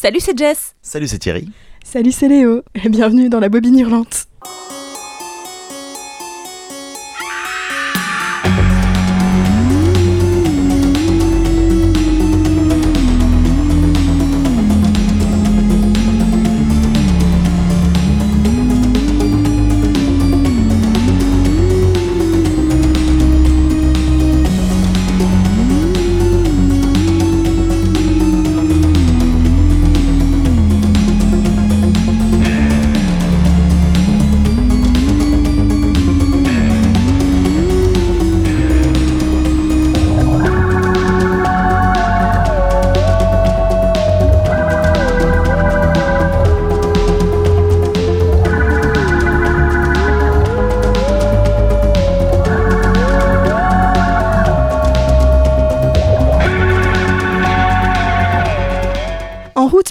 Salut, c'est Jess. Salut, c'est Thierry. Salut, c'est Léo, et bienvenue dans la bobine hurlante.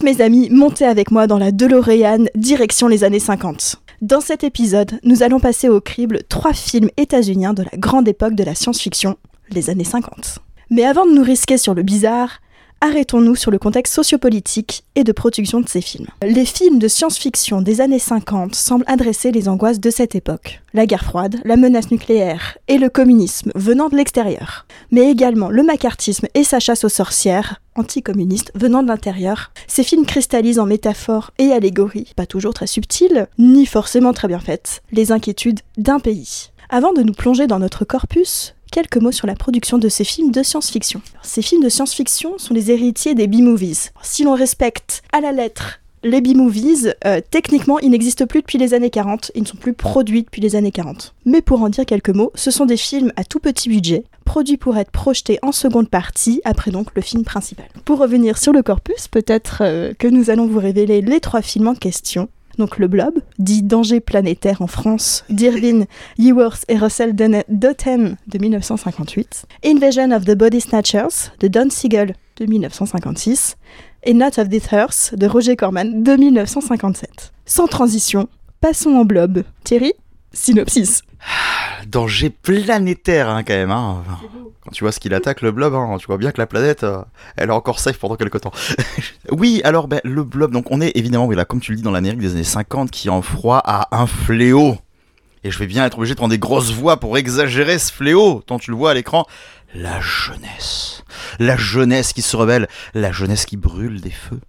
Mes amis, montez avec moi dans la DeLorean, direction les années 50. Dans cet épisode, nous allons passer au crible trois films états-uniens de la grande époque de la science-fiction, les années 50. Mais avant de nous risquer sur le bizarre, arrêtons-nous sur le contexte sociopolitique et de production de ces films. Les films de science-fiction des années 50 semblent adresser les angoisses de cette époque. La guerre froide, la menace nucléaire et le communisme venant de l'extérieur. Mais également le macartisme et sa chasse aux sorcières, anticommunistes venant de l'intérieur. Ces films cristallisent en métaphores et allégories, pas toujours très subtiles, ni forcément très bien faites, les inquiétudes d'un pays. Avant de nous plonger dans notre corpus, quelques mots sur la production de ces films de science-fiction. Ces films de science-fiction sont les héritiers des B-movies. Si l'on respecte à la lettre les B-movies, euh, techniquement, ils n'existent plus depuis les années 40, ils ne sont plus produits depuis les années 40. Mais pour en dire quelques mots, ce sont des films à tout petit budget, produits pour être projetés en seconde partie, après donc le film principal. Pour revenir sur le corpus, peut-être euh, que nous allons vous révéler les trois films en question. Donc le Blob, dit Danger planétaire en France, d'Irvin Yeworth et Russell Dotten de 1958, Invasion of the Body Snatchers de Don Siegel de 1956, et Not of This Earth de Roger Corman de 1957. Sans transition, passons en Blob. Thierry, synopsis. Danger planétaire, hein, quand même. Hein. Quand tu vois ce qu'il attaque, le blob, hein, tu vois bien que la planète, euh, elle est encore safe pendant quelques temps. oui, alors, ben, le blob, donc on est évidemment, oui, là, comme tu le dis, dans l'Amérique des années 50, qui en froid à un fléau. Et je vais bien être obligé de prendre des grosses voix pour exagérer ce fléau, tant tu le vois à l'écran. La jeunesse. La jeunesse qui se rebelle. La jeunesse qui brûle des feux.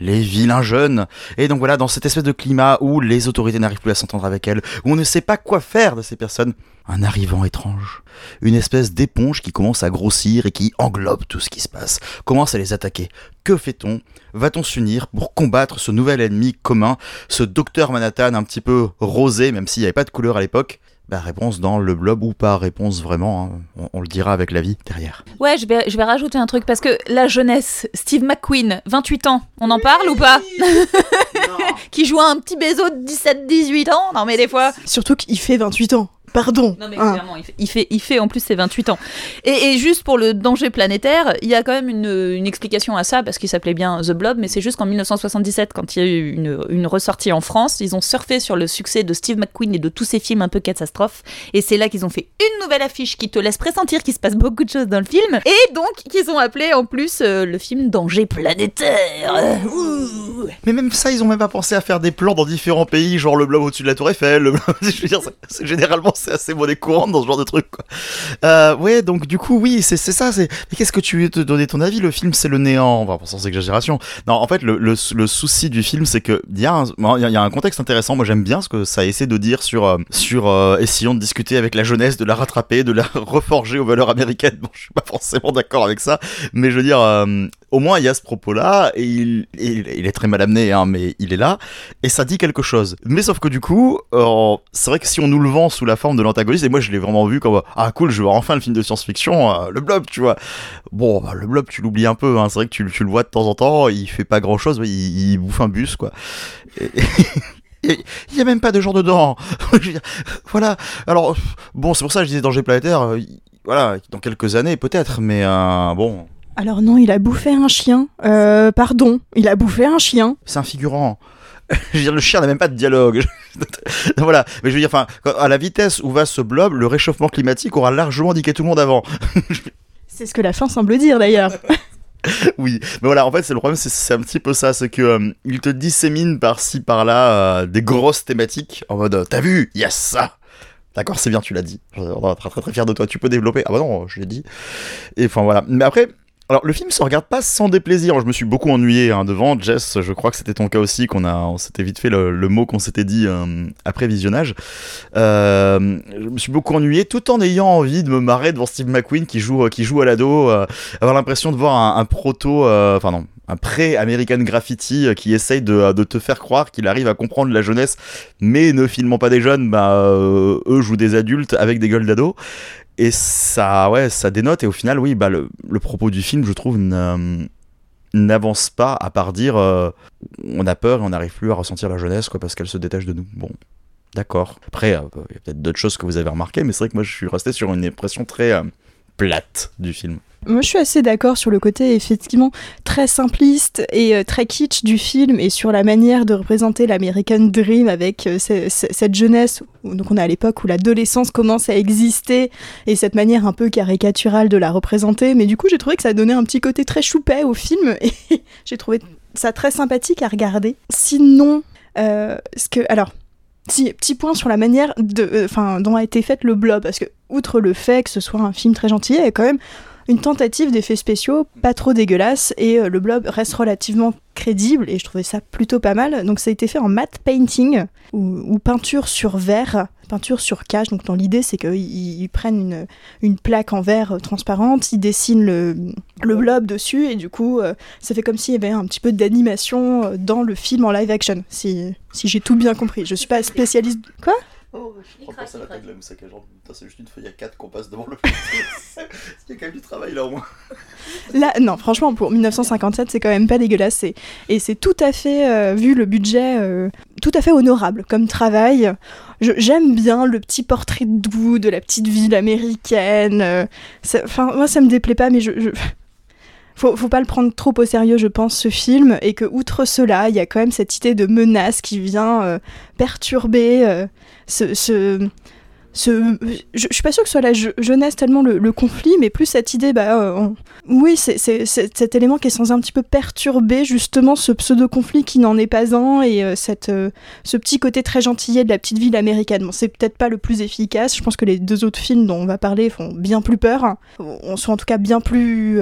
Les vilains jeunes. Et donc voilà, dans cette espèce de climat où les autorités n'arrivent plus à s'entendre avec elles, où on ne sait pas quoi faire de ces personnes, un arrivant étrange, une espèce d'éponge qui commence à grossir et qui englobe tout ce qui se passe, commence à les attaquer. Que fait-on? Va-t-on s'unir pour combattre ce nouvel ennemi commun, ce docteur Manhattan un petit peu rosé, même s'il n'y avait pas de couleur à l'époque bah, réponse dans le blob ou pas, réponse vraiment, hein. on, on le dira avec la vie derrière. Ouais, je vais, je vais rajouter un truc parce que la jeunesse, Steve McQueen, 28 ans, on en parle ou pas? Qui joue un petit bézo de 17-18 ans? Non mais des fois... Surtout qu'il fait 28 ans. Pardon. Non mais hein. clairement, il fait, il fait, il fait en plus ses 28 ans. Et, et juste pour le danger planétaire, il y a quand même une, une explication à ça, parce qu'il s'appelait bien The Blob, mais c'est juste qu'en 1977, quand il y a eu une, une ressortie en France, ils ont surfé sur le succès de Steve McQueen et de tous ces films un peu catastrophes, et c'est là qu'ils ont fait une nouvelle affiche qui te laisse pressentir qu'il se passe beaucoup de choses dans le film, et donc qu'ils ont appelé en plus euh, le film Danger planétaire. Ouh. Mais même ça, ils ont même pas pensé à faire des plans dans différents pays, genre le blob au-dessus de la tour Eiffel, le blob... je veux dire, c'est- c'est généralement c'est assez monnaie courante dans ce genre de truc. Euh, ouais, donc du coup, oui, c'est ça. Mais qu'est-ce que tu veux te donner ton avis? Le film, c'est le néant, enfin, sans exagération. Non, en fait, le, le, souci du film, c'est que il y, a un- il y a- un contexte intéressant, moi j'aime bien ce que ça essaie de dire sur, euh, sur euh, essayons de discuter avec la jeunesse, de la rattraper, de la reforger aux valeurs américaines. Bon, je suis pas forcément d'accord avec ça, mais je veux dire... au moins il y a ce propos-là, et il, est très mal amené, hein, mais il est là, et ça dit quelque chose. Mais sauf que du coup, euh, c'est vrai que si on nous le vend sous la forme de l'antagoniste, et moi je l'ai vraiment vu comme ah cool, je voir enfin le film de science-fiction, euh, le blob, tu vois. Bon, bah, le blob, tu l'oublies un peu, hein, c'est vrai que tu, le vois de temps en temps, il fait pas grand-chose, il, il bouffe un bus, quoi. Et- Il y a même pas de genre dedans. Voilà. Alors, bon, c'est pour ça que je disais danger planétaire. euh, il- Voilà, dans quelques années peut-être, mais bon, Alors non, il a bouffé un chien. Euh, pardon, il a bouffé un chien. c'est un figurant. je veux dire, le chien n'a même pas de dialogue. voilà. Mais je veux dire, enfin, à la vitesse où va ce blob, le réchauffement climatique aura largement indiqué tout le monde avant. C'est ce que la fin semble dire d'ailleurs. oui, mais voilà, en fait, c'est le problème, c'est- un petit peu ça, c'est que euh, il te dissémine par-ci par-là euh, des grosses thématiques en mode, t'as vu, yes ça. D'accord, c'est bien, tu l'as dit. On est très très très fier de toi. Tu peux développer. Ah bah non, je l'ai dit. Et enfin voilà. Mais après, alors le film se regarde pas sans déplaisir. Je me suis beaucoup ennuyé hein, devant. Jess, je crois que c'était ton cas aussi, qu'on a, on s'était vite fait le, mot qu'on s'était dit euh, après visionnage. Euh, je me suis beaucoup ennuyé, tout en ayant envie de me marrer devant Steve McQueen qui joue, qui joue à l'ado, euh, avoir l'impression de voir un, proto, enfin non, un pré-American Graffiti qui essaye de, te faire croire qu'il arrive à comprendre la jeunesse, mais ne filmant pas des jeunes, bah, eux jouent des adultes avec des gueules d'ados. Et ça, ouais, ça dénote. Et au final, oui, bah, le, propos du film, je trouve, n'a- n'avance pas à part dire euh, on a peur et on n'arrive plus à ressentir la jeunesse quoi, parce qu'elle se détache de nous. Bon, d'accord. Après, euh, il y a peut-être d'autres choses que vous avez remarquées, mais c'est vrai que moi, je suis resté sur une impression très euh, plate du film. Moi, je suis assez d'accord sur le côté effectivement très simpliste et euh, très kitsch du film et sur la manière de représenter l'American Dream avec euh, ce- ce- cette jeunesse. Donc, on est à l'époque où l'adolescence commence à exister et cette manière un peu caricaturale de la représenter. Mais du coup, j'ai trouvé que ça donnait un petit côté très choupet au film et j'ai trouvé ça très sympathique à regarder. Sinon, euh, ce que alors. Si, petit point sur la manière de, euh, dont a été faite le blob, parce que outre le fait que ce soit un film très gentil, il y a quand même une tentative d'effets spéciaux pas trop dégueulasse et euh, le blob reste relativement crédible et je trouvais ça plutôt pas mal. Donc ça a été fait en matte painting ou, peinture sur verre, peinture sur cache. Donc dans l'idée c'est qu'ils ils prennent une, plaque en verre euh, transparente, ils dessinent le, blob dessus et du coup euh, ça fait comme s'il y avait un petit peu d'animation dans le film en live action. Si, si j'ai tout bien compris. Je suis pas spécialiste. Quoi? Oh, Il craque, il craque. la mousse à genre, c'est juste une feuille à 4 qu'on passe devant le. Il y a quand même du travail là au moins. Là, non, franchement, pour 1957, c'est quand même pas dégueulasse. c'est- Et c'est tout à fait, euh, vu le budget, euh, tout à fait honorable comme travail. Je- J'aime bien le petit portrait doux de la petite ville américaine. euh, ça- Enfin, moi, ça me déplaît pas, mais je. je- Faut, faut pas le prendre trop au sérieux, je pense, ce film, et que outre cela, il y a quand même cette idée de menace qui vient euh, perturber euh, ce, je, je suis pas sûre que ce soit la je- jeunesse tellement le, conflit, mais plus cette idée, bah, euh, oui, c'est cet élément qui est censé un petit peu perturber justement ce pseudo-conflit qui n'en est pas un et cette, ce petit côté très gentillet de la petite ville américaine. Bon, c'est peut-être pas le plus efficace. Je pense que les deux autres films dont on va parler font bien plus peur, on sont en tout cas bien plus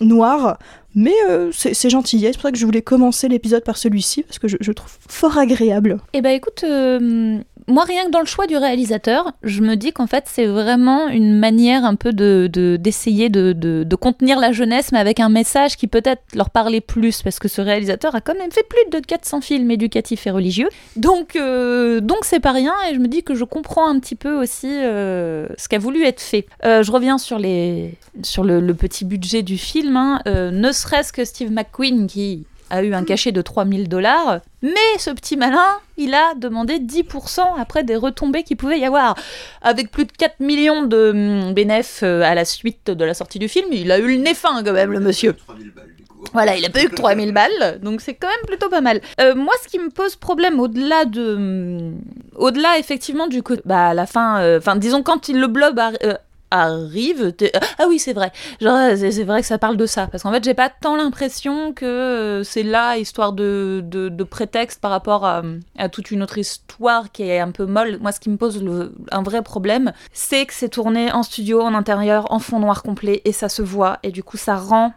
noirs. Mais euh, c'est gentillet, c'est pour ça que je voulais commencer l'épisode par celui-ci, parce que je, je trouve fort agréable. Eh ben écoute, euh, moi rien que dans le choix du réalisateur, je me dis qu'en fait c'est vraiment une manière un peu de de- d'essayer de, de, de contenir la jeunesse, mais avec un message qui peut-être leur parlait plus, parce que ce réalisateur a quand même fait plus de 400 films éducatifs et religieux, donc euh, donc c'est pas rien, et je me dis que je comprends un petit peu aussi euh, ce qui a voulu être fait. Euh, je reviens sur les sur le, le petit budget du film, hein, euh, ne serait-ce que Steve McQueen qui a eu un cachet de 3000 dollars, mais ce petit malin, il a demandé 10% après des retombées qu'il pouvait y avoir. Avec plus de 4 millions de hum, bénéfices euh, à la suite de la sortie du film, il a eu le nez fin quand même, le monsieur. 3000 balles du coup. Voilà, il a pas eu que 3000 balles, donc c'est quand même plutôt pas mal. Euh, moi, ce qui me pose problème au-delà de. hum, Au-delà, effectivement, du côté. Bah, à la fin. euh, Enfin, disons, quand il, le blob euh, arrive. Ah oui, c'est vrai. Genre, c'est vrai que ça parle de ça. Parce qu'en fait, j'ai pas tant l'impression que euh, c'est là, histoire de, de, prétexte par rapport à, à toute une autre histoire qui est un peu molle. Moi, ce qui me pose un vrai problème, c'est que c'est tourné en studio, en intérieur, en fond noir complet, et ça se voit. Et du coup, ça rend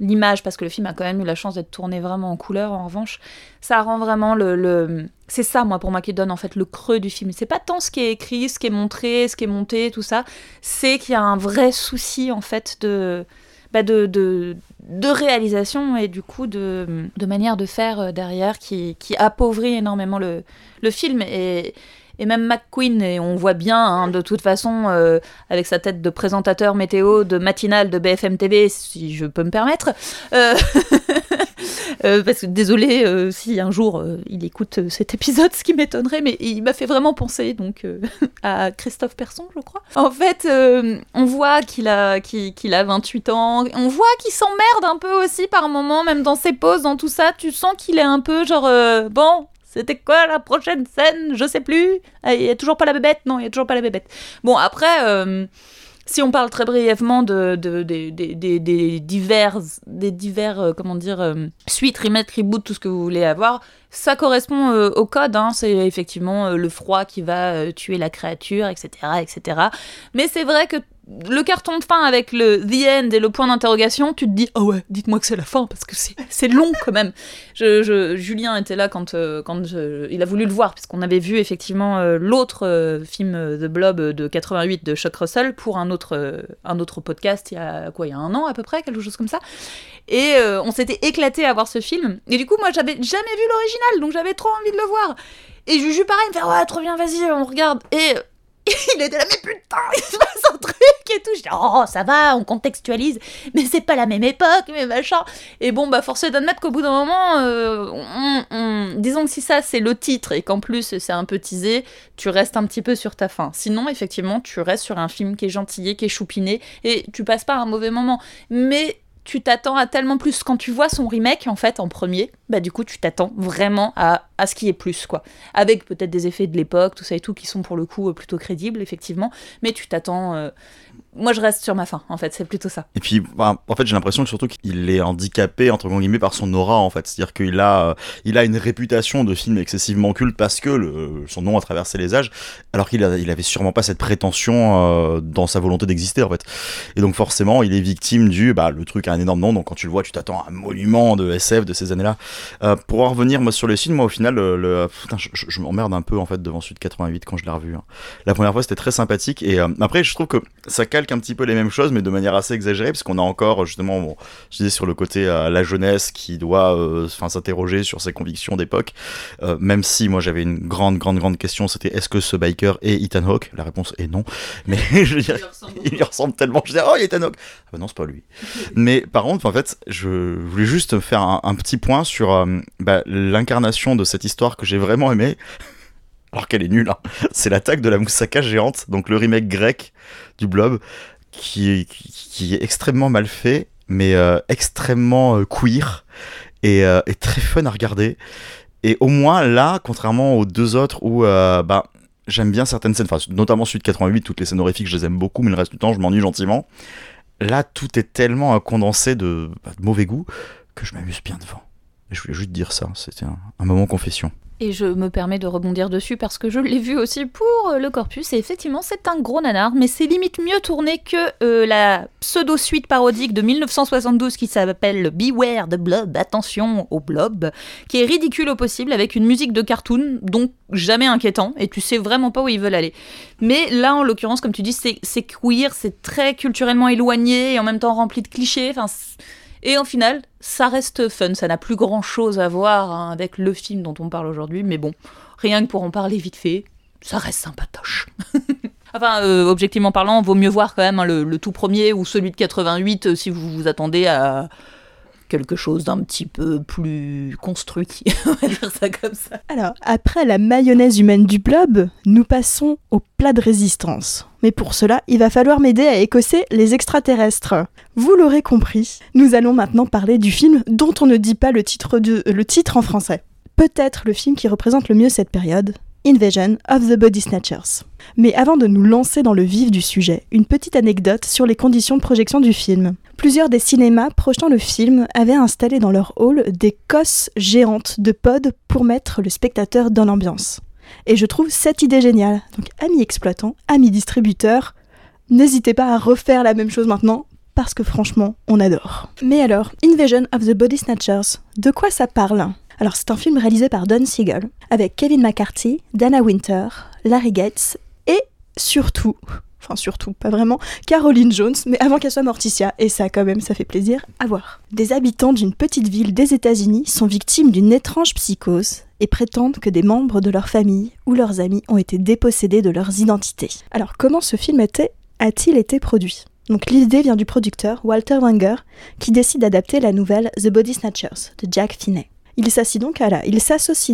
l'image, parce que le film a quand même eu la chance d'être tourné vraiment en couleur, en revanche, ça rend vraiment le... le... C'est ça, moi, pour moi, qui donne en fait le creux du film. C'est pas tant ce qui est écrit, ce qui est montré, ce qui est monté, tout ça, c'est qu'il y a un vrai souci, en fait, de... bah, de, de, réalisation et du coup de, de manière de faire euh, derrière qui, qui appauvrit énormément le, le film. Et, et même McQueen, et on voit bien, hein, de toute façon, euh, avec sa tête de présentateur météo de matinale de BFM TV, si je peux me permettre. euh, euh, parce que désolé si un jour il écoute cet épisode, ce qui m'étonnerait, mais il m'a fait vraiment penser donc à Christophe Persson, je crois. En fait, on voit qu'il a, qu'il, a 28 ans, on voit qu'il s'emmerde un peu aussi par moment, même dans ses pauses, dans tout ça, tu sens qu'il est un peu genre, bon, c'était quoi la prochaine scène? Je sais plus. Ah, Il y a toujours pas la bébête? Non, il y a toujours pas la bébête. Bon, après, euh, si on parle très brièvement de, de- des- divers, des divers euh, comment dire, euh, suites, remakes, reboot, tout ce que vous voulez avoir, ça correspond au code. hein. C'est effectivement le froid qui va tuer la créature, etc., etc. Mais c'est vrai que le carton de fin avec le the end et le point d'interrogation, tu te dis, oh ouais, dites-moi que c'est la fin, parce que c'est- long quand même. Je, Julien était là quand, euh, quand il a voulu le voir, puisqu'on avait vu effectivement euh, l'autre euh, film The Blob de 88 de Chuck Russell pour un autre, un autre podcast il y a quoi, il y a un an à peu près, quelque chose comme ça. Et on s'était éclaté à voir ce film. Et du coup, moi, j'avais jamais vu l'original, donc j'avais trop envie de le voir. Et Juju, pareil, il me fait Ouais, trop bien, vas-y, on regarde. Et il était là, mais putain, il se passe un truc et tout. Je dis Oh, ça va, on contextualise, mais c'est pas la même époque, mais machin. Et bon, bah, force est d'admettre qu'au bout d'un moment, euh, on- on- disons que si ça, c'est le titre et qu'en plus, c'est un peu teasé, tu restes un petit peu sur ta fin. Sinon, effectivement, tu restes sur un film qui est gentillé, qui est choupiné, et tu passes pas un mauvais moment. Mais tu t'attends à tellement plus. Quand tu vois son remake, en fait, en premier, bah du coup, tu t'attends vraiment à, à ce qui est plus, quoi. Avec peut-être des effets de l'époque, tout ça et tout, qui sont pour le coup euh, plutôt crédibles, effectivement. Mais tu t'attends... euh, Moi, je reste sur ma fin, en fait, c'est plutôt ça. Et puis, bah, en fait, j'ai l'impression que surtout qu'il est handicapé entre guillemets par son aura, en fait. C'est-à-dire qu'il a, euh, il a une réputation de film excessivement culte parce que le, son nom a traversé les âges, alors qu'il il avait sûrement pas cette prétention dans sa volonté d'exister, en fait. Et donc, forcément, il est victime du, bah, le truc a un énorme nom, donc quand tu le vois, tu t'attends à un monument de SF de ces années-là. Euh, pour en revenir, moi, sur le film, moi, au final, le, le- putain, je, m'emmerde un peu, en fait, devant Sud 88 quand je l'ai revu. hein. La première fois, c'était très sympathique, et euh, après, je trouve que ça calque un petit peu les mêmes choses, mais de manière assez exagérée, parce qu'on a encore justement, bon, je disais sur le côté euh, la jeunesse qui doit, enfin, s'interroger sur ses convictions d'époque. Même si moi j'avais une grande, grande, grande question, c'était est-ce que ce biker est Ethan Hawke? La réponse est non. Mais je il lui ressemble tellement. Je disais oh, il est Ethan Hawke. Ah bah non, c'est pas lui. Mais par contre, en fait, je voulais juste faire un, un petit point sur euh, bah, l'incarnation de cette histoire que j'ai vraiment aimée. Alors qu'elle est nulle, hein. c'est l'attaque de la moussaka géante, donc le remake grec du blob, qui, est- extrêmement mal fait, mais euh, extrêmement euh, queer et, et très fun à regarder. Et au moins là, contrairement aux deux autres où bah, j'aime bien certaines scènes, enfin, notamment celui de 88, toutes les scènes horrifiques, je les aime beaucoup, mais le reste du temps, je m'ennuie gentiment. Là, tout est tellement condensé de, bah, de mauvais goût que je m'amuse bien devant. Je voulais juste dire ça, c'était un, moment confession. Et je me permets de rebondir dessus parce que je l'ai vu aussi pour euh, le Corpus. Et effectivement, c'est un gros nanar, mais c'est limite mieux tourné que euh, la pseudo-suite parodique de 1972 qui s'appelle Beware the Blob, attention au blob, qui est ridicule au possible avec une musique de cartoon, donc jamais inquiétant, et tu sais vraiment pas où ils veulent aller. Mais là, en l'occurrence, comme tu dis, c'est queer, c'est très culturellement éloigné et en même temps rempli de clichés. Enfin, et en final, ça reste fun. Ça n'a plus grand chose à voir hein, avec le film dont on parle aujourd'hui. Mais bon, rien que pour en parler vite fait, ça reste sympatoche. enfin, euh, objectivement parlant, vaut mieux voir quand même hein, le, tout premier ou celui de 88 euh, si vous vous attendez à quelque chose d'un petit peu plus construit. on va dire ça comme ça. Alors, après la mayonnaise humaine du blob, nous passons au plat de résistance. Mais pour cela, il va falloir m'aider à écosser les extraterrestres. Vous l'aurez compris, nous allons maintenant parler du film dont on ne dit pas le titre, le titre en français. Peut-être le film qui représente le mieux cette période, Invasion of the Body Snatchers. Mais avant de nous lancer dans le vif du sujet, une petite anecdote sur les conditions de projection du film. Plusieurs des cinémas projetant le film avaient installé dans leur hall des cosses géantes de pod pour mettre le spectateur dans l'ambiance. Et je trouve cette idée géniale. Donc, amis exploitants, amis distributeurs, n'hésitez pas à refaire la même chose maintenant, parce que franchement, on adore. Mais alors, Invasion of the Body Snatchers, de quoi ça parle? Alors, c'est un film réalisé par Don Siegel, avec Kevin McCarthy, Dana Winter, Larry Gates, et surtout, enfin surtout, pas vraiment, Caroline Jones, mais avant qu'elle soit Morticia, et ça quand même, ça fait plaisir à voir. Des habitants d'une petite ville des États-Unis sont victimes d'une étrange psychose et prétendent que des membres de leur famille ou leurs amis ont été dépossédés de leurs identités. Alors comment ce film a-t-il été produit? Donc l'idée vient du producteur Walter Wanger qui décide d'adapter la nouvelle The Body Snatchers de Jack Finney. Il s'associe donc, à la,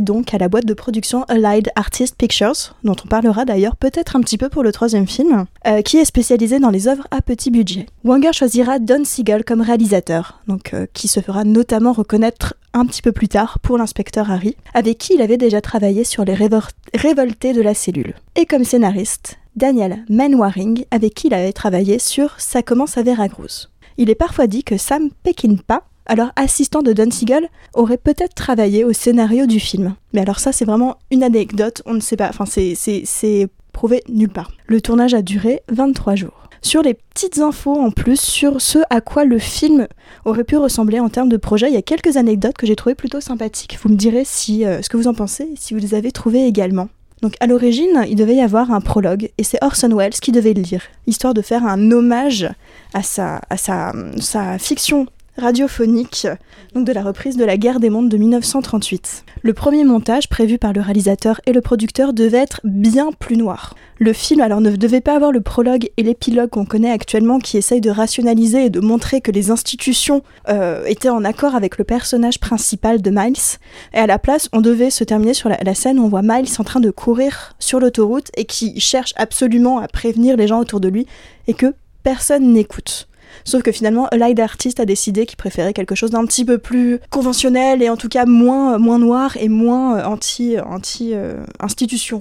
donc à la boîte de production Allied Artist Pictures, dont on parlera d'ailleurs peut-être un petit peu pour le troisième film, euh, qui est spécialisé dans les œuvres à petit budget. Wanger choisira Don Siegel comme réalisateur, donc euh, qui se fera notamment reconnaître un petit peu plus tard pour l'inspecteur Harry, avec qui il avait déjà travaillé sur les révoltés de la cellule. Et comme scénariste, Daniel Manwaring, avec qui il avait travaillé sur Ça commence à Veracruz. Il est parfois dit que Sam Peckinpah, alors assistant de Don Siegel, aurait peut-être travaillé au scénario du film. Mais alors ça c'est vraiment une anecdote, on ne sait pas, enfin c'est prouvé nulle part. Le tournage a duré 23 jours sur les petites infos en plus sur ce à quoi le film aurait pu ressembler en termes de projet. Il y a quelques anecdotes que j'ai trouvées plutôt sympathiques. Vous me direz si, euh, ce que vous en pensez si vous les avez trouvées également. Donc à l'origine, il devait y avoir un prologue et c'est Orson Welles qui devait le lire, histoire de faire un hommage à sa, à sa, sa fiction radiophonique, donc de la reprise de la guerre des mondes de 1938. Le premier montage prévu par le réalisateur et le producteur devait être bien plus noir. Le film alors ne devait pas avoir le prologue et l'épilogue qu'on connaît actuellement qui essayent de rationaliser et de montrer que les institutions euh, étaient en accord avec le personnage principal de Miles. Et à la place, on devait se terminer sur la, la scène où on voit Miles en train de courir sur l'autoroute et qui cherche absolument à prévenir les gens autour de lui et que personne n'écoute. Sauf que finalement, Light Artist a décidé qu'il préférait quelque chose d'un petit peu plus conventionnel et en tout cas moins, moins noir et moins euh, anti, anti euh,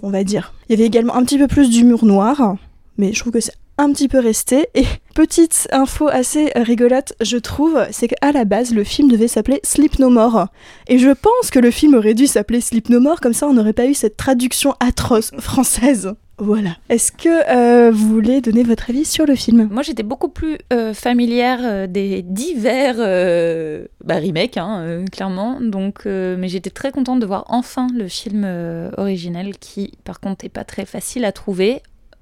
on va dire. Il y avait également un petit peu plus d'humour noir, mais je trouve que c'est un petit peu resté. Et petite info assez rigolote, je trouve, c'est qu'à la base, le film devait s'appeler Sleep No More. Et je pense que le film aurait dû s'appeler Sleep No More, comme ça on n'aurait pas eu cette traduction atroce française. Voilà. Est-ce que euh, vous voulez donner votre avis sur le film? Moi, j'étais beaucoup plus euh, familière euh, des divers bah, remakes, hein, clairement. Donc, mais j'étais très contente de voir enfin le film original, qui, par contre, n'est pas très facile à trouver.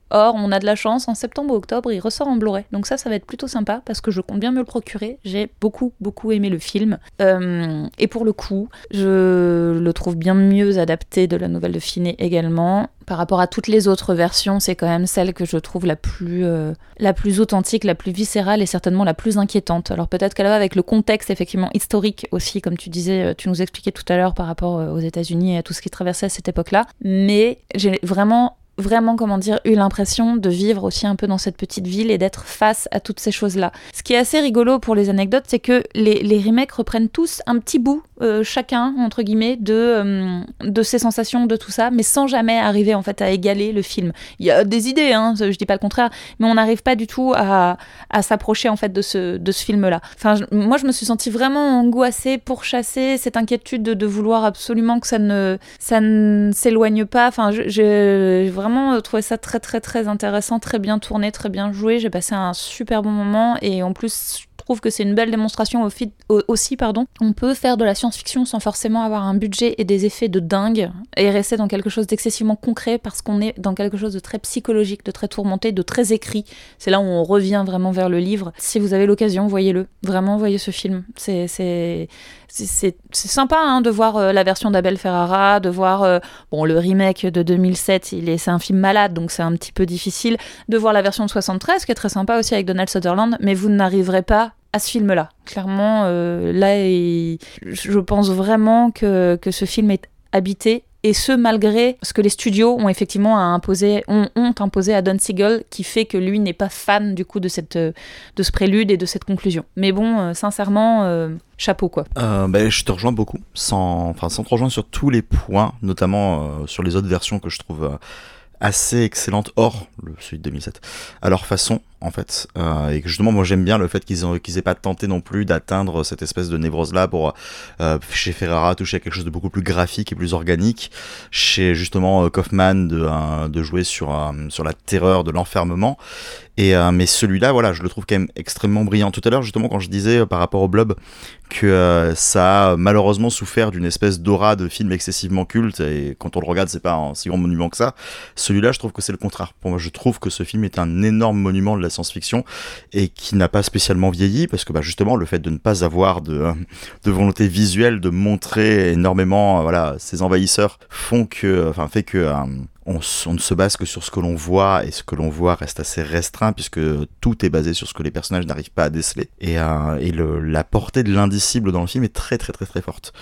Or, on a de la chance, en septembre ou octobre, il ressort en Blu-ray. Donc ça, ça va être plutôt sympa parce que je compte bien me le procurer. J'ai beaucoup, beaucoup aimé le film. Euh, et pour le coup, je le trouve bien mieux adapté de la nouvelle de Finet également. Par rapport à toutes les autres versions, c'est quand même celle que je trouve la plus, euh, la plus authentique, la plus viscérale et certainement la plus inquiétante. Alors peut-être qu'elle va avec le contexte effectivement historique aussi, comme tu disais, euh, tu nous expliquais tout à l'heure par rapport aux États-Unis et à tout ce qui traversait à cette époque-là. Mais j'ai vraiment vraiment, comment dire, eu l'impression de vivre aussi un peu dans cette petite ville et d'être face à toutes ces choses-là. Ce qui est assez rigolo pour les anecdotes, c'est que les, les, remakes reprennent tous un petit bout, euh, chacun, entre guillemets, de, euh, de ces sensations, de tout ça, mais sans jamais arriver en fait à égaler le film. Il y a des idées, hein, je dis pas le contraire, mais on n'arrive pas du tout à, à s'approcher en fait de ce, de ce film-là. Enfin, moi, je me suis sentie vraiment angoissée, pourchassée, cette inquiétude de, vouloir absolument que ça ne, ça ne s'éloigne pas. Enfin, je, vraiment vraiment euh, trouvé ça très très très intéressant, très bien tourné, très bien joué. J'ai passé un super bon moment et en plus trouve que c'est une belle démonstration aussi. Pardon. On peut faire de la science-fiction sans forcément avoir un budget et des effets de dingue et rester dans quelque chose d'excessivement concret parce qu'on est dans quelque chose de très psychologique, de très tourmenté, de très écrit. C'est là où on revient vraiment vers le livre. Si vous avez l'occasion, voyez-le. Vraiment, voyez ce film. C'est sympa hein, de voir euh, la version d'Abel Ferrara, de voir euh, bon, le remake de 2007. C'est un film malade, donc c'est un petit peu difficile. De voir la version de 73, qui est très sympa aussi avec Donald Sutherland, mais vous n'arriverez pas à ce film-là. Clairement, euh, là, je pense vraiment que, que ce film est habité et ce malgré ce que les studios ont effectivement imposé, ont, ont, imposé à Don Siegel, qui fait que lui n'est pas fan du coup de, cette, de ce prélude et de cette conclusion. Mais bon, euh, sincèrement, euh, chapeau quoi. Ben, je te rejoins beaucoup, sans, sans te rejoindre sur tous les points, notamment sur les autres versions que je trouve assez excellentes hors le, celui de 2007, à leur façon en fait. Euh, et justement, moi j'aime bien le fait qu'ils ont qu'ils aient pas tenté non plus d'atteindre cette espèce de névrose là pour euh, chez Ferrara toucher à quelque chose de beaucoup plus graphique et plus organique. Chez justement euh, Kaufman de, de jouer sur sur la terreur de l'enfermement. Et mais celui-là, voilà, je le trouve quand même extrêmement brillant. Tout à l'heure, justement, quand je disais par rapport au Blob que ça a malheureusement souffert d'une espèce d'aura de film excessivement culte et quand on le regarde, c'est pas un si grand monument que ça. Celui-là, je trouve que c'est le contraire. Pour moi, je trouve que ce film est un énorme monument de science-fiction et qui n'a pas spécialement vieilli parce que bah, justement le fait de ne pas avoir de, de volonté visuelle de montrer énormément voilà ces envahisseurs font que enfin fait que euh, on, ne se base que sur ce que l'on voit et ce que l'on voit reste assez restreint puisque tout est basé sur ce que les personnages n'arrivent pas à déceler. Et, euh, et la portée de l'indicible dans le film est très très très très forte.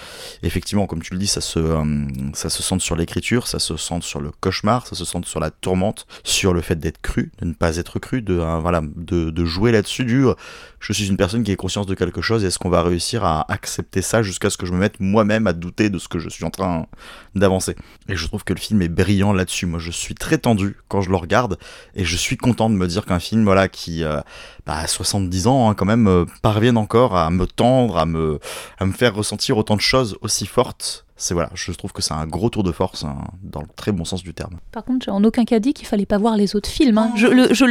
effectivement, comme tu le dis, ça se, euh, ça se sur l'écriture, ça se centre sur le cauchemar, ça se centre sur la tourmente, sur le fait d'être cru, de ne pas être cru, de, euh, voilà, de, de jouer là-dessus du je suis une personne qui ait conscience de quelque chose, est-ce qu'on va réussir à accepter ça jusqu'à ce que je me mette moi-même à douter de ce que je suis en train d'avancer? Et je trouve que le film est brillant là-dessus. Moi, je suis très tendu quand je le regarde, et je suis content de me dire qu'un film, voilà, qui euh, bah, à 70 ans, hein, quand même, euh, parvienne encore à me tendre, à me, à me faire ressentir autant de choses aussi fortes c'est voilà, je trouve que c'est un gros tour de force hein, dans le très bon sens du terme. Par contre, j'ai en aucun cas dit qu'il fallait pas voir les autres films. Hein. Je, le, je,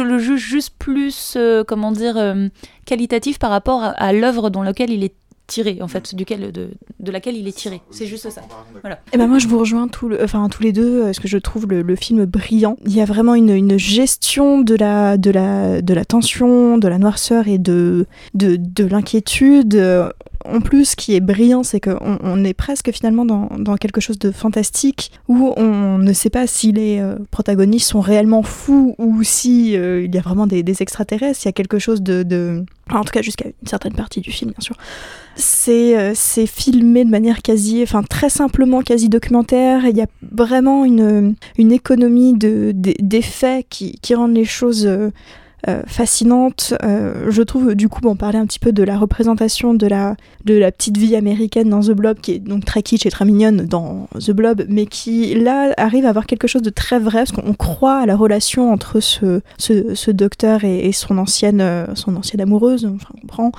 le juge juste plus, euh, comment dire, euh, qualitatif par rapport à, l'œuvre dans laquelle il est tiré, en fait, duquel, de, de laquelle il est tiré. C'est juste ça. Voilà. Et eh ben moi, je vous rejoins tout le, enfin, tous les deux, parce que je trouve le, le, film brillant. Il y a vraiment une, une, gestion de la, de, la, de la tension, de la noirceur et de, de, de l'inquiétude en plus, ce qui est brillant, c'est qu'on on est presque finalement dans, quelque chose de fantastique où on ne sait pas si les euh, protagonistes sont réellement fous ou si euh, il y a vraiment des, extraterrestres. Il y a quelque chose de, en tout cas jusqu'à une certaine partie du film, bien sûr. C'est euh, filmé de manière quasi, enfin très simplement quasi documentaire. Il y a vraiment une, économie d'effets qui, qui rendent les choses euh, fascinante. Euh, je trouve, du coup, on parlait un petit peu de la représentation de la, de la petite vie américaine dans The Blob, qui est donc très kitsch et très mignonne dans The Blob, mais qui, là, arrive à avoir quelque chose de très vrai, parce qu'on croit à la relation entre ce, ce, docteur et, son, ancienne, euh, son ancienne amoureuse, enfin, on comprend.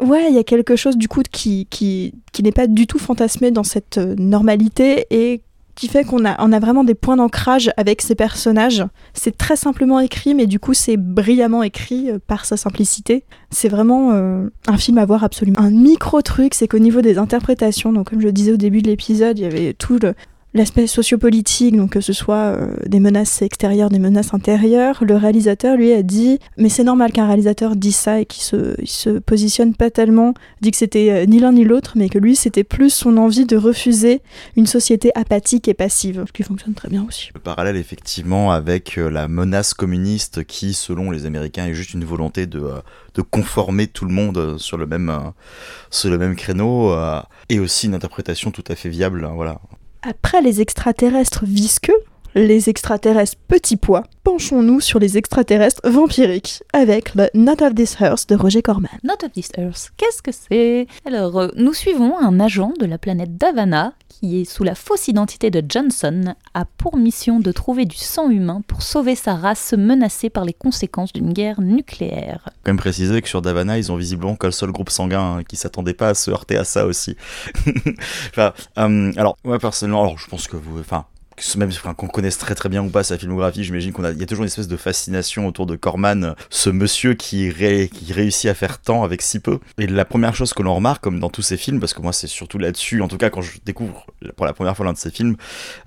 Ouais, il y a quelque chose, du coup, qui, qui, qui n'est pas du tout fantasmé dans cette normalité et qui fait qu'on a, on a vraiment des points d'ancrage avec ces personnages. C'est très simplement écrit, mais du coup c'est brillamment écrit euh, par sa simplicité. C'est vraiment euh, un film à voir absolument. Un micro truc, c'est qu'au niveau des interprétations, donc comme je le disais au début de l'épisode, il y avait tout le, l'aspect sociopolitique, donc que ce soit euh, des menaces extérieures, des menaces intérieures, le réalisateur lui a dit, mais c'est normal qu'un réalisateur dise ça et qu'il se, se positionne pas tellement, dit que c'était euh, ni l'un ni l'autre, mais que lui c'était plus son envie de refuser une société apathique et passive, ce qui fonctionne très bien aussi. Le parallèle effectivement avec euh, la menace communiste qui, selon les Américains, est juste une volonté de, de conformer tout le monde sur le même, sur le même créneau, et aussi une interprétation tout à fait viable, hein, voilà. Après les extraterrestres visqueux, les extraterrestres petits pois, penchons-nous sur les extraterrestres vampiriques avec le Not of This Earth de Roger Corman. Not of This Earth, qu'est-ce que c'est? Alors, euh, nous suivons un agent de la planète Davana qui est sous la fausse identité de Johnson, a pour mission de trouver du sang humain pour sauver sa race menacée par les conséquences d'une guerre nucléaire. Quand même préciser que sur Davana, ils ont visiblement qu'un seul groupe sanguin hein, qui s'attendait pas à se heurter à ça aussi. enfin, euh, alors, moi personnellement, alors je pense que vous, enfin, même qu'on connaisse très très bien ou pas sa filmographie, j'imagine qu'on a, y a toujours une espèce de fascination autour de Corman, ce monsieur qui, réussit à faire tant avec si peu. Et la première chose que l'on remarque, comme dans tous ses films, parce que moi c'est surtout là-dessus, en tout cas quand je découvre pour la première fois l'un de ses films,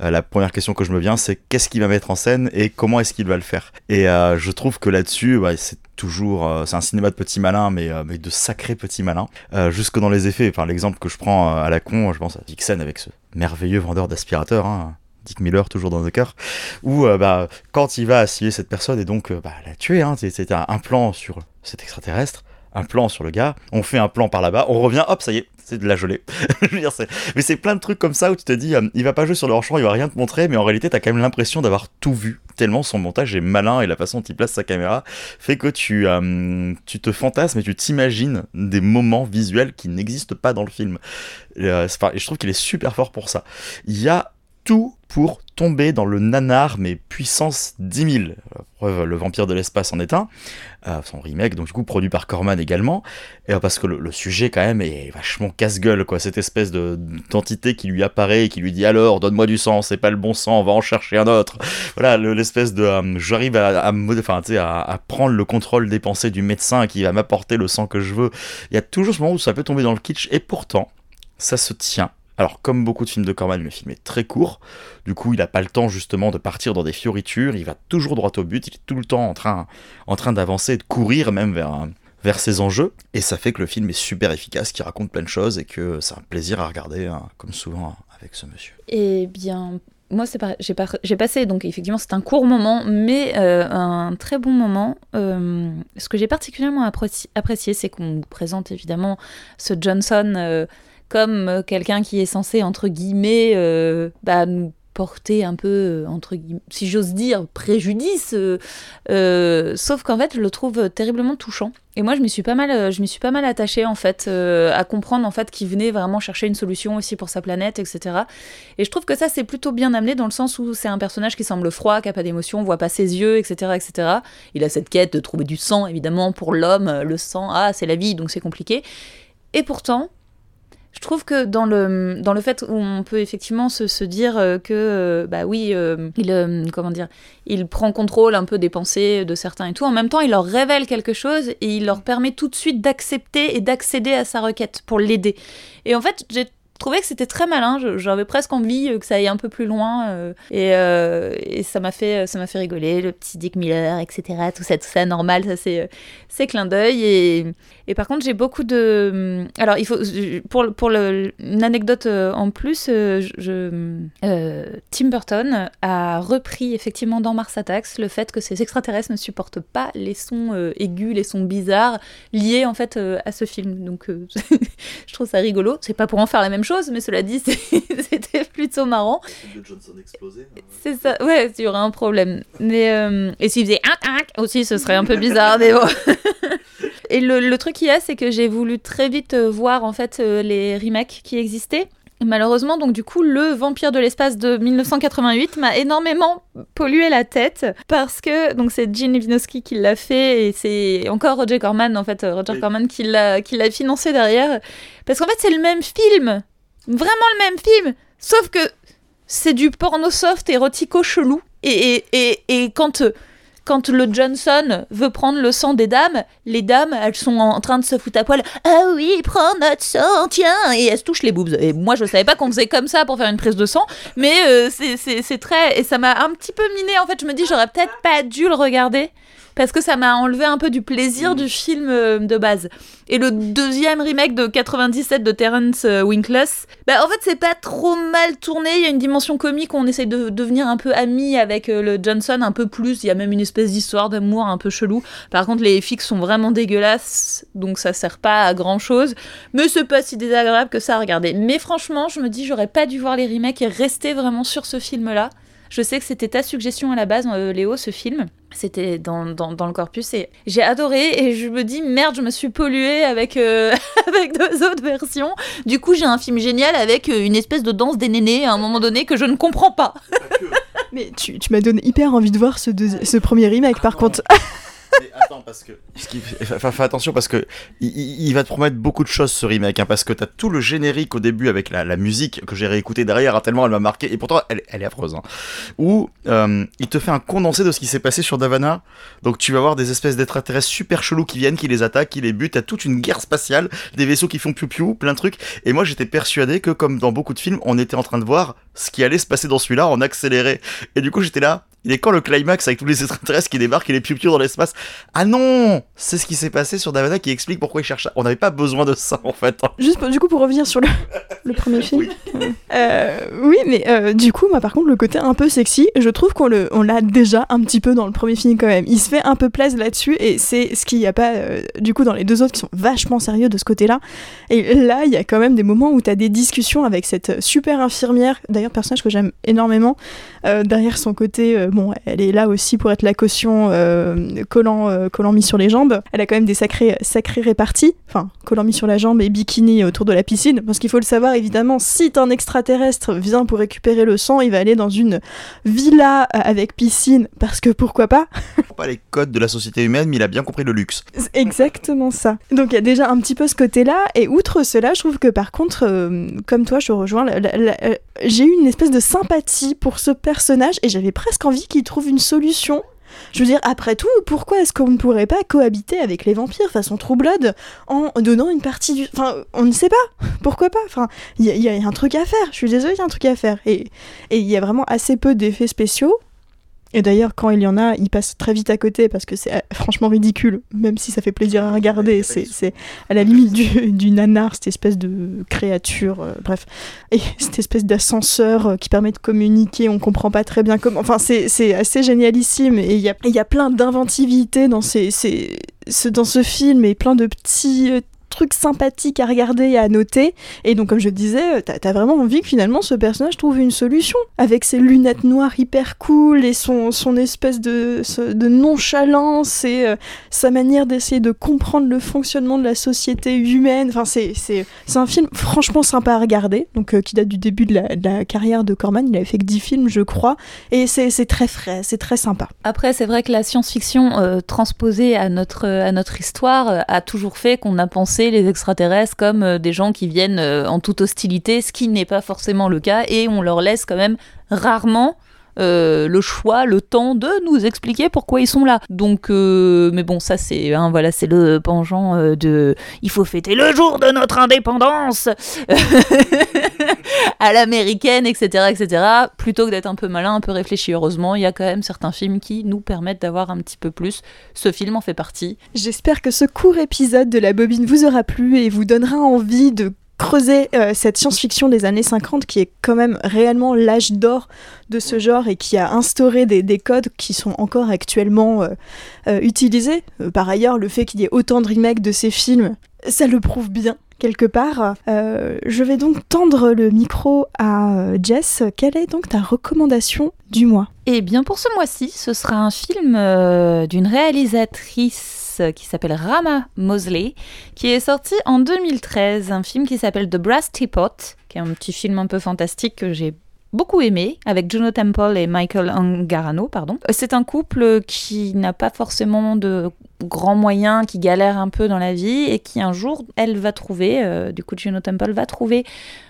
euh, la première question que je me viens, c'est qu'est-ce qu'il va mettre en scène et comment est-ce qu'il va le faire? Et euh, je trouve que là-dessus, c'est toujours euh, c'est un cinéma de petits malins mais, de sacrés petits malins jusque dans les effets enfin l'exemple que je prends à la con je pense à Dixon avec ce merveilleux vendeur d'aspirateurs hein. Dick Miller, toujours dans The cœur, où euh, bah, quand il va assiller cette personne et donc euh, bah, la tuer, hein, c'est un, plan sur cet extraterrestre, un plan sur le gars, on fait un plan par là-bas, on revient, hop, ça y est, c'est de la gelée. mais c'est plein de trucs comme ça où tu te dis, euh, il va pas jouer sur le hors il va rien te montrer, mais en réalité, t'as quand même l'impression d'avoir tout vu. Tellement son montage est malin et la façon dont il place sa caméra fait que tu, tu te fantasmes et tu t'imagines des moments visuels qui n'existent pas dans le film. et je trouve qu'il est super fort pour ça. Il y a tout pour tomber dans le nanar, mais puissance 10 000. Preuve, le vampire de l'espace en est un. Euh, son remake, donc du coup produit par Corman également. Et euh, parce que le, sujet quand même est vachement casse-gueule, quoi. Cette espèce de d'entité qui lui apparaît et qui lui dit alors donne-moi du sang, c'est pas le bon sang, on va en chercher un autre. Voilà l'espèce de euh, j'arrive à, à, prendre le contrôle des pensées du médecin qui va m'apporter le sang que je veux. Il y a toujours ce moment où ça peut tomber dans le kitsch et pourtant ça se tient alors, comme beaucoup de films de Corman, le film est très court. Du coup, il n'a pas le temps justement de partir dans des fioritures. Il va toujours droit au but. Il est tout le temps en train, en train d'avancer, de courir même vers, ses enjeux. Et ça fait que le film est super efficace, qu'il raconte plein de choses et que c'est un plaisir à regarder, hein, comme souvent avec ce monsieur. Eh bien, moi, c'est pas- j'ai passé, donc effectivement, c'est un court moment, mais euh, un très bon moment. Euh, ce que j'ai particulièrement appréci- apprécié, c'est qu'on présente évidemment ce Johnson euh, comme euh, quelqu'un qui est censé, entre guillemets, euh, bah, nous porter un peu, euh, entre guillemets, si j'ose dire, préjudice. sauf qu'en fait, je le trouve terriblement touchant. Et moi, je m'y suis pas mal, je m'y suis pas mal attachée en fait, à comprendre en fait qu'il venait vraiment chercher une solution aussi pour sa planète, etc. Et je trouve que ça, c'est plutôt bien amené dans le sens où c'est un personnage qui semble froid, qui a pas d'émotion, on voit pas ses yeux, etc., etc. Il a cette quête de trouver du sang, évidemment, pour l'homme. Le sang, ah, c'est la vie, donc c'est compliqué. Et pourtant, je trouve que dans le, dans le fait où on peut effectivement se, se dire euh, que, euh, bah oui, euh, il, comment dire, il prend contrôle un peu des pensées de certains et tout, en même temps, il leur révèle quelque chose et il leur permet tout de suite d'accepter et d'accéder à sa requête pour l'aider. Et en fait, j'ai trouvé que c'était très malin, Je- j'avais presque envie euh, que ça aille un peu plus loin, euh, et, euh, et ça m'a fait, fait rigoler, le petit Dick Miller, etc., tout ça, tout ça, normal, ça c'est, clin d'œil, et, par contre, j'ai beaucoup de. Alors, il faut. Pour, pour le- une anecdote en plus, je, Tim Burton a repris effectivement dans Mars Attacks le fait que ces extraterrestres ne supportent pas les sons aigus, les sons bizarres liés en fait à ce film. Donc, je trouve ça rigolo. C'est pas pour en faire la même chose, mais cela dit, c'était plutôt marrant. de Johnson explosé. C'est ça, ouais, il y aurait un problème. Mais, euh, et s'il faisait un aussi, ce serait un peu bizarre, mais bon. et le, le truc qu'il y a, c'est que j'ai voulu très vite euh, voir en fait euh, les remakes qui existaient. Malheureusement, donc du coup, le Vampire de l'espace de 1988 m'a énormément pollué la tête parce que donc c'est Gene Levinosky qui l'a fait et c'est encore Roger Corman en fait, euh, Roger Oui. Corman qui l'a qui l'a financé derrière parce qu'en fait c'est le même film, vraiment le même film, sauf que c'est du porno soft érotico chelou. Et, et, et, et quand, quand le Johnson veut prendre le sang des dames, les dames, elles sont en train de se foutre à poil. Ah oui, prends notre sang, tiens Et elles se touchent les boobs. Et moi, je savais pas qu'on faisait comme ça pour faire une prise de sang, mais euh, c'est très. Et ça m'a un petit peu miné. En fait, je me dis, j'aurais peut-être pas dû le regarder. Parce que ça m'a enlevé un peu du plaisir du film euh, de base. Et le deuxième remake de 97 de Terrence euh, Winkless, bah en fait c'est pas trop mal tourné, il y a une dimension comique, on essaye de devenir un peu amis avec euh, le Johnson un peu plus, il y a même une espèce d'histoire d'amour un peu chelou. Par contre les fixes sont vraiment dégueulasses, donc ça sert pas à grand chose, mais c'est pas si désagréable que ça à regarder. Mais franchement je me dis j'aurais pas dû voir les remakes et rester vraiment sur ce film là. Je sais que c'était ta suggestion à la base, euh, Léo, ce film. C'était dans, dans, dans le corpus et j'ai adoré et je me dis merde, je me suis polluée avec, euh, avec deux autres versions. Du coup, j'ai un film génial avec euh, une espèce de danse des nénés à un moment donné que je ne comprends pas. Mais tu, tu m'as donné hyper envie de voir ce premier remake par contre. Attends, parce que. qui- Fais attention parce que il, il- va te promettre beaucoup de choses ce remake. hein, parce que t'as tout le générique au début avec la, la musique que j'ai réécouté derrière, hein, tellement elle m'a marqué. Et pourtant, elle, elle est affreuse. Hein, où euh, il te fait un condensé de ce qui s'est passé sur Davana. Donc tu vas voir des espèces d'extraterrestres super chelous qui viennent, qui les attaquent, qui les butent. T'as toute une guerre spatiale, des vaisseaux qui font piou-piou, plein de trucs. Et moi, j'étais persuadé que, comme dans beaucoup de films, on était en train de voir ce qui allait se passer dans celui-là en accéléré. Et du coup, j'étais là. Il est quand le climax avec tous les extraterrestres qui débarquent et les piou dans l'espace? Ah non C'est ce qui s'est passé sur Davana qui explique pourquoi il cherche ça. On n'avait pas besoin de ça en fait. Juste pour- du coup pour revenir sur le, le premier film. Oui. Euh, oui, mais euh, du coup, moi par contre, le côté un peu sexy, je trouve qu'on le, on l'a déjà un petit peu dans le premier film quand même. Il se fait un peu plaisir là-dessus et c'est ce qu'il n'y a pas euh, du coup dans les deux autres qui sont vachement sérieux de ce côté-là. Et là, il y a quand même des moments où tu as des discussions avec cette super infirmière, d'ailleurs personnage que j'aime énormément, derrière son côté, bon, elle est là aussi pour être la caution euh, collant, euh, collant mis sur les jambes. Elle a quand même des sacrés, sacrés répartis, enfin, collant mis sur la jambe et bikini autour de la piscine, parce qu'il faut le savoir évidemment, si un extraterrestre vient pour récupérer le sang, il va aller dans une villa euh, avec piscine, parce que pourquoi pas? Pas les codes de la société humaine, mais il a bien compris le luxe. Exactement ça. Donc il y a déjà un petit peu ce côté-là, et outre cela, je trouve que par contre, euh, comme toi, je te rejoins, j'ai eu une espèce de sympathie pour ce personnage, et j'avais presque envie qu'il trouve une solution. Je veux dire, après tout, pourquoi est-ce qu'on ne pourrait pas cohabiter avec les vampires façon Blood en donnant une partie du... Enfin, on ne sait pas. Pourquoi pas? Enfin, il y, y a un truc à faire. Je suis désolée, il y a un truc à faire. Et il y a vraiment assez peu d'effets spéciaux. Et d'ailleurs, quand il y en a, il passe très vite à côté parce que c'est euh, franchement ridicule, même si ça fait plaisir à regarder. C'est à la limite du, du nanar, cette espèce de créature, euh, bref. Et cette espèce d'ascenseur euh, qui permet de communiquer, on comprend pas très bien comment. Enfin, c'est assez génialissime et il y a, il y a plein d'inventivité dans, ces, ces- ce, dans ce film et plein de petits. Euh, trucs sympathiques à regarder et à noter et donc comme je disais t'as as vraiment envie que finalement ce personnage trouve une solution avec ses lunettes noires hyper cool et son, son espèce de, de nonchalance et euh, sa manière d'essayer de comprendre le fonctionnement de la société humaine. Enfin, c'est, un film franchement sympa à regarder, donc euh, qui date du début de la, carrière de Corman. Il avait fait que 10 films, je crois, et c'est, très frais, c'est très sympa. Après, c'est vrai que la science-fiction euh, transposée à notre, à notre histoire euh, a toujours fait qu'on a pensé les extraterrestres comme euh, des gens qui viennent euh, en toute hostilité, ce qui n'est pas forcément le cas, et on leur laisse quand même rarement euh, le choix, le temps de nous expliquer pourquoi ils sont là. Donc, euh, mais bon, ça c'est, hein, voilà, c'est le penchant euh, de, il faut fêter le jour de notre indépendance à l'américaine, etc., etc. Plutôt que d'être un peu malin, un peu réfléchi. Heureusement, il y a quand même certains films qui nous permettent d'avoir un petit peu plus. Ce film en fait partie. J'espère que ce court épisode de la bobine vous aura plu et vous donnera envie de creuser euh, cette science-fiction des années 50 qui est quand même réellement l'âge d'or de ce genre et qui a instauré des, des codes qui sont encore actuellement euh, euh, utilisés. Par ailleurs, le fait qu'il y ait autant de remakes de ces films, ça le prouve bien quelque part. Je vais donc tendre le micro à Jess. Quelle est donc ta recommandation du mois? Et bien pour ce mois-ci, ce sera un film d'une réalisatrice qui s'appelle Rama Mosley, qui est sorti en 2013, un film qui s'appelle The Brass Teapot, qui est un petit film un peu fantastique que j'ai beaucoup aimé, avec Juno Temple et Michael Angarano, pardon. C'est un couple qui n'a pas forcément de grands moyens, qui galère un peu dans la vie, et qui un jour, elle va trouver, euh, du coup Juno Temple va trouver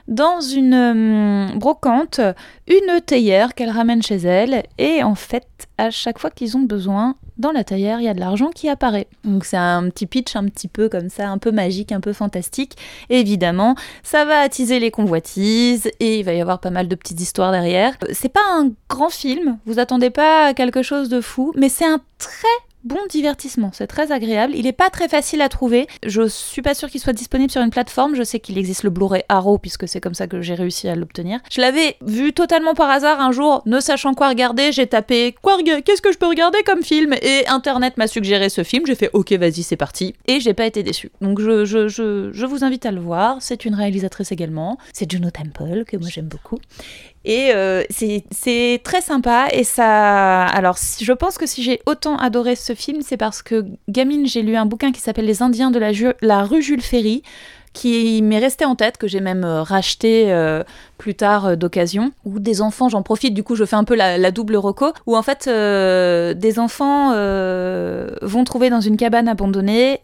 dans une euh, brocante une théière qu'elle ramène chez elle, et en fait, à chaque fois qu'ils ont besoin, dans la théière, il y a de l'argent qui apparaît. Donc c'est un petit pitch un petit peu comme ça, un peu magique, un peu fantastique. Évidemment, ça va attiser les convoitises et il va y avoir pas mal de petites histoires derrière. Euh, C'est pas un grand film, vous attendez pas quelque chose de fou, mais c'est un très bon divertissement, c'est très agréable. Il est pas très facile à trouver. Je suis pas sûre qu'il soit disponible sur une plateforme. Je sais qu'il existe le Blu-ray Arrow puisque c'est comme ça que j'ai réussi à l'obtenir. Je l'avais vu totalement par hasard un jour, ne sachant quoi regarder, j'ai tapé qu'est-ce que je peux regarder comme film? Et internet m'a suggéré ce film. J'ai fait OK, vas-y, c'est parti et j'ai pas été déçue. Donc je, je vous invite à le voir. C'est une réalisatrice également. C'est Juno Temple que moi j'aime beaucoup. Et euh, c'est très sympa. Et ça. Alors, je pense que si j'ai autant adoré ce film, c'est parce que, gamine, j'ai lu un bouquin qui s'appelle Les Indiens de la rue Jules Ferry, qui m'est resté en tête, que j'ai même euh, racheté euh, plus tard euh, d'occasion. Ou des enfants, j'en profite, du coup, je fais un peu la, double reco, où en fait, des enfants vont trouver dans une cabane abandonnée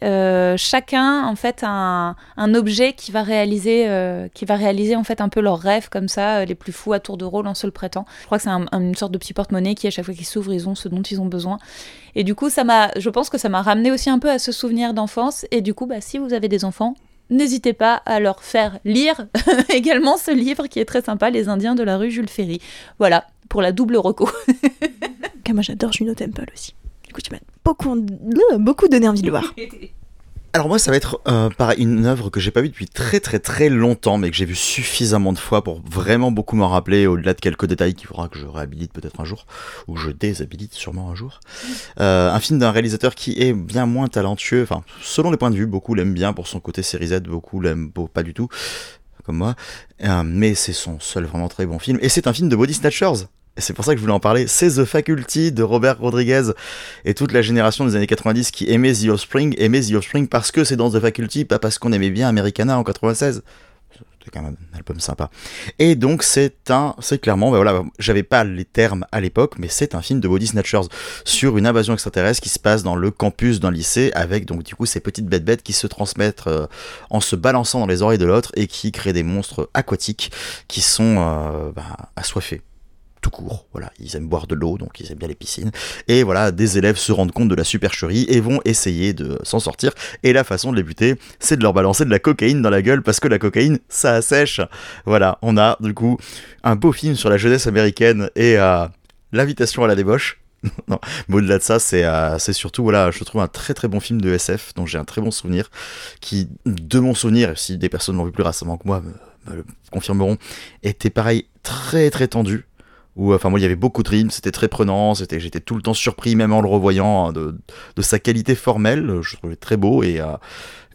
chacun, en fait, un, objet qui va réaliser, qui va réaliser en fait un peu leurs rêves comme ça, les plus fous à tour de rôle en se le prêtant. Je crois que c'est un- une sorte de petit porte-monnaie qui, à chaque fois qu'ils s'ouvrent, ils ont ce dont ils ont besoin. Et du coup, ça m'a, je pense que ça m'a ramené aussi un peu à ce souvenir d'enfance. Et du coup, bah, si vous avez des enfants, n'hésitez pas à leur faire lire également ce livre qui est très sympa, Les Indiens de la rue Jules Ferry. Voilà, pour la double reco. Moi j'adore Juno Temple aussi. Du coup, tu m'as beaucoup, beaucoup donné envie de le voir. Alors moi, ça va être euh, pareil, une œuvre que j'ai pas vue depuis très très très longtemps, mais que j'ai vue suffisamment de fois pour vraiment beaucoup m'en rappeler, au-delà de quelques détails qu'il faudra que je réhabilite peut-être un jour, ou je déshabilite sûrement un jour. Euh, un film d'un réalisateur qui est bien moins talentueux, enfin, selon les points de vue, beaucoup l'aiment bien pour son côté série Z, beaucoup l'aiment pas du tout, comme moi, Euh, mais c'est son seul vraiment très bon film, et c'est un film de Body Snatchers. C'est pour ça que je voulais en parler. C'est The Faculty de Robert Rodriguez et toute la génération des années 90 qui aimait The Offspring, aimait The Offspring parce que c'est dans The Faculty, pas parce qu'on aimait bien Americana en 96. C'était quand même un album sympa. Et donc c'est un, c'est clairement, bah voilà, j'avais pas les termes à l'époque, mais c'est un film de Body Snatchers sur une invasion extraterrestre qui se passe dans le campus d'un lycée avec donc du coup ces petites bêtes bêtes qui se transmettent euh, en se balançant dans les oreilles de l'autre et qui créent des monstres aquatiques qui sont euh, bah, assoiffés tout court. Voilà, ils aiment boire de l'eau, donc ils aiment bien les piscines. Et voilà, des élèves se rendent compte de la supercherie et vont essayer de s'en sortir. Et la façon de les buter, c'est de leur balancer de la cocaïne dans la gueule parce que la cocaïne, ça assèche. Voilà, on a du coup un beau film sur la jeunesse américaine et euh, l'invitation à la débauche. mais au-delà de ça, c'est euh, c'est surtout, voilà, je trouve un très très bon film de SF dont j'ai un très bon souvenir, qui, de mon souvenir, si des personnes l'ont vu plus récemment que moi, me, me le confirmeront, était pareil, très très tendu. Où, enfin, moi, il y avait beaucoup de rimes, c'était très prenant, c'était, j'étais tout le temps surpris, même en le revoyant, hein, de, de sa qualité formelle, je trouvais très beau, et, euh,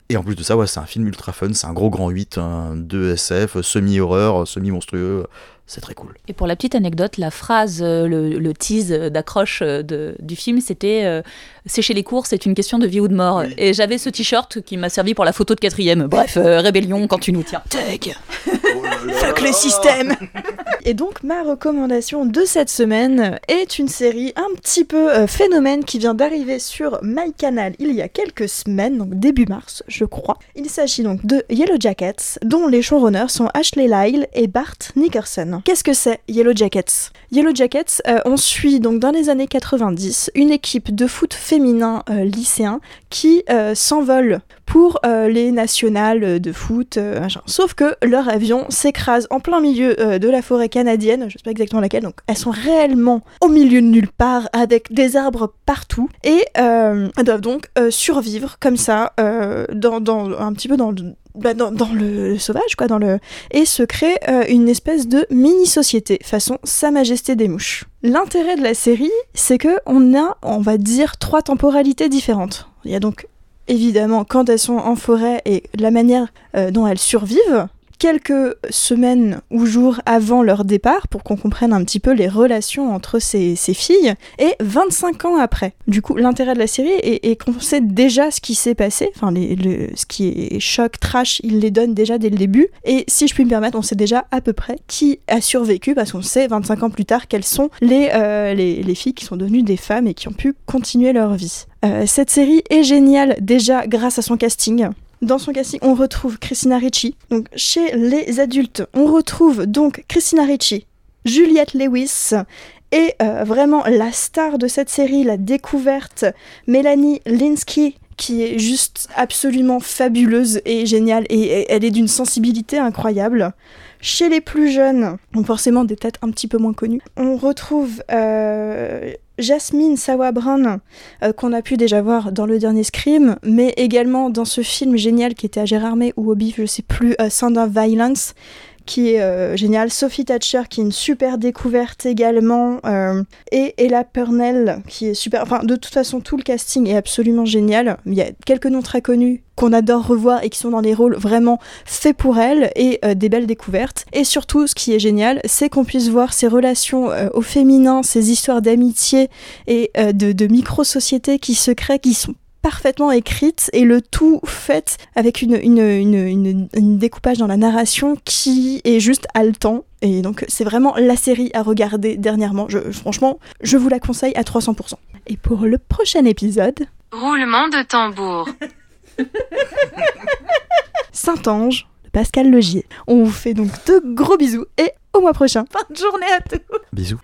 et en plus de ça, ouais, c'est un film ultra fun, c'est un gros grand 8, un 2 SF, semi-horreur, semi-monstrueux, c'est très cool. Et pour la petite anecdote, la phrase, euh, le, le tease d'accroche euh, du film, c'était euh, Sécher les cours, c'est une question de vie ou de mort. Oui. Et j'avais ce t-shirt qui m'a servi pour la photo de quatrième. Bref, euh, rébellion quand tu nous tiens. Tug Fuck le système Et donc ma recommandation de cette semaine est une série un petit peu euh, phénomène qui vient d'arriver sur MyCanal il y a quelques semaines, donc début mars je crois. Il s'agit donc de Yellow Jackets, dont les showrunners sont Ashley Lyle et Bart Nickerson. Qu'est-ce que c'est Yellow Jackets? Yellow Jackets, euh, on suit donc dans les années 90 une équipe de foot féminin euh, lycéen qui euh, s'envole pour les nationales de foot. Sauf que leur avion s'écrase en plein milieu de la forêt canadienne, je sais pas exactement laquelle, donc elles sont réellement au milieu de nulle part avec des arbres partout et elles doivent donc survivre comme ça, dans, un petit peu dans bah, dans, le, sauvage quoi dans le et se crée euh, une espèce de mini société façon Sa Majesté des mouches. L'intérêt de la série, c'est que on a, on va dire, trois temporalités différentes. Il y a donc évidemment quand elles sont en forêt et la manière euh, dont elles survivent quelques semaines ou jours avant leur départ pour qu'on comprenne un petit peu les relations entre ces, filles et 25 ans après. Du coup, l'intérêt de la série est, qu'on sait déjà ce qui s'est passé, enfin ce qui est choc, trash, il les donne déjà dès le début et si je puis me permettre, on sait déjà à peu près qui a survécu parce qu'on sait 25 ans plus tard quelles sont les, euh, les filles qui sont devenues des femmes et qui ont pu continuer leur vie. Euh, cette série est géniale déjà grâce à son casting. Dans son casting, on retrouve Christina Ricci. Donc, chez les adultes, on retrouve donc Christina Ricci, Juliette Lewis et euh, vraiment la star de cette série, la découverte, Mélanie Linsky, qui est juste absolument fabuleuse et géniale et, et elle est d'une sensibilité incroyable. Chez les plus jeunes, donc forcément des têtes un petit peu moins connues, on retrouve euh, Jasmine Sawa-Brown, euh, qu'on a pu déjà voir dans le dernier Scream, mais également dans ce film génial qui était à Gérardmer ou au Bif, je sais plus, euh, Sound of Violence, qui est euh. Sophie Thatcher, qui est une super découverte également, euh, et Ella Purnell, qui est super. Enfin, de toute façon, tout le casting est absolument génial. Il y a quelques noms très connus qu'on adore revoir et qui sont dans des rôles vraiment faits pour elle et euh, des belles découvertes. Et surtout, ce qui est génial, c'est qu'on puisse voir ces relations au féminin, ces histoires d'amitié et de, de micro-sociétés qui se créent, qui sont parfaitement écrites et le tout fait avec une, une, une, une- une découpage dans la narration qui est juste haletant. Et donc c'est vraiment la série à regarder dernièrement. Je, franchement, je vous la conseille à 300%. Et pour le prochain épisode, Roulement de tambour. Saint-Ange de Pascal Logier. On vous fait donc de gros bisous et au mois prochain. Bonne journée à tous Bisous.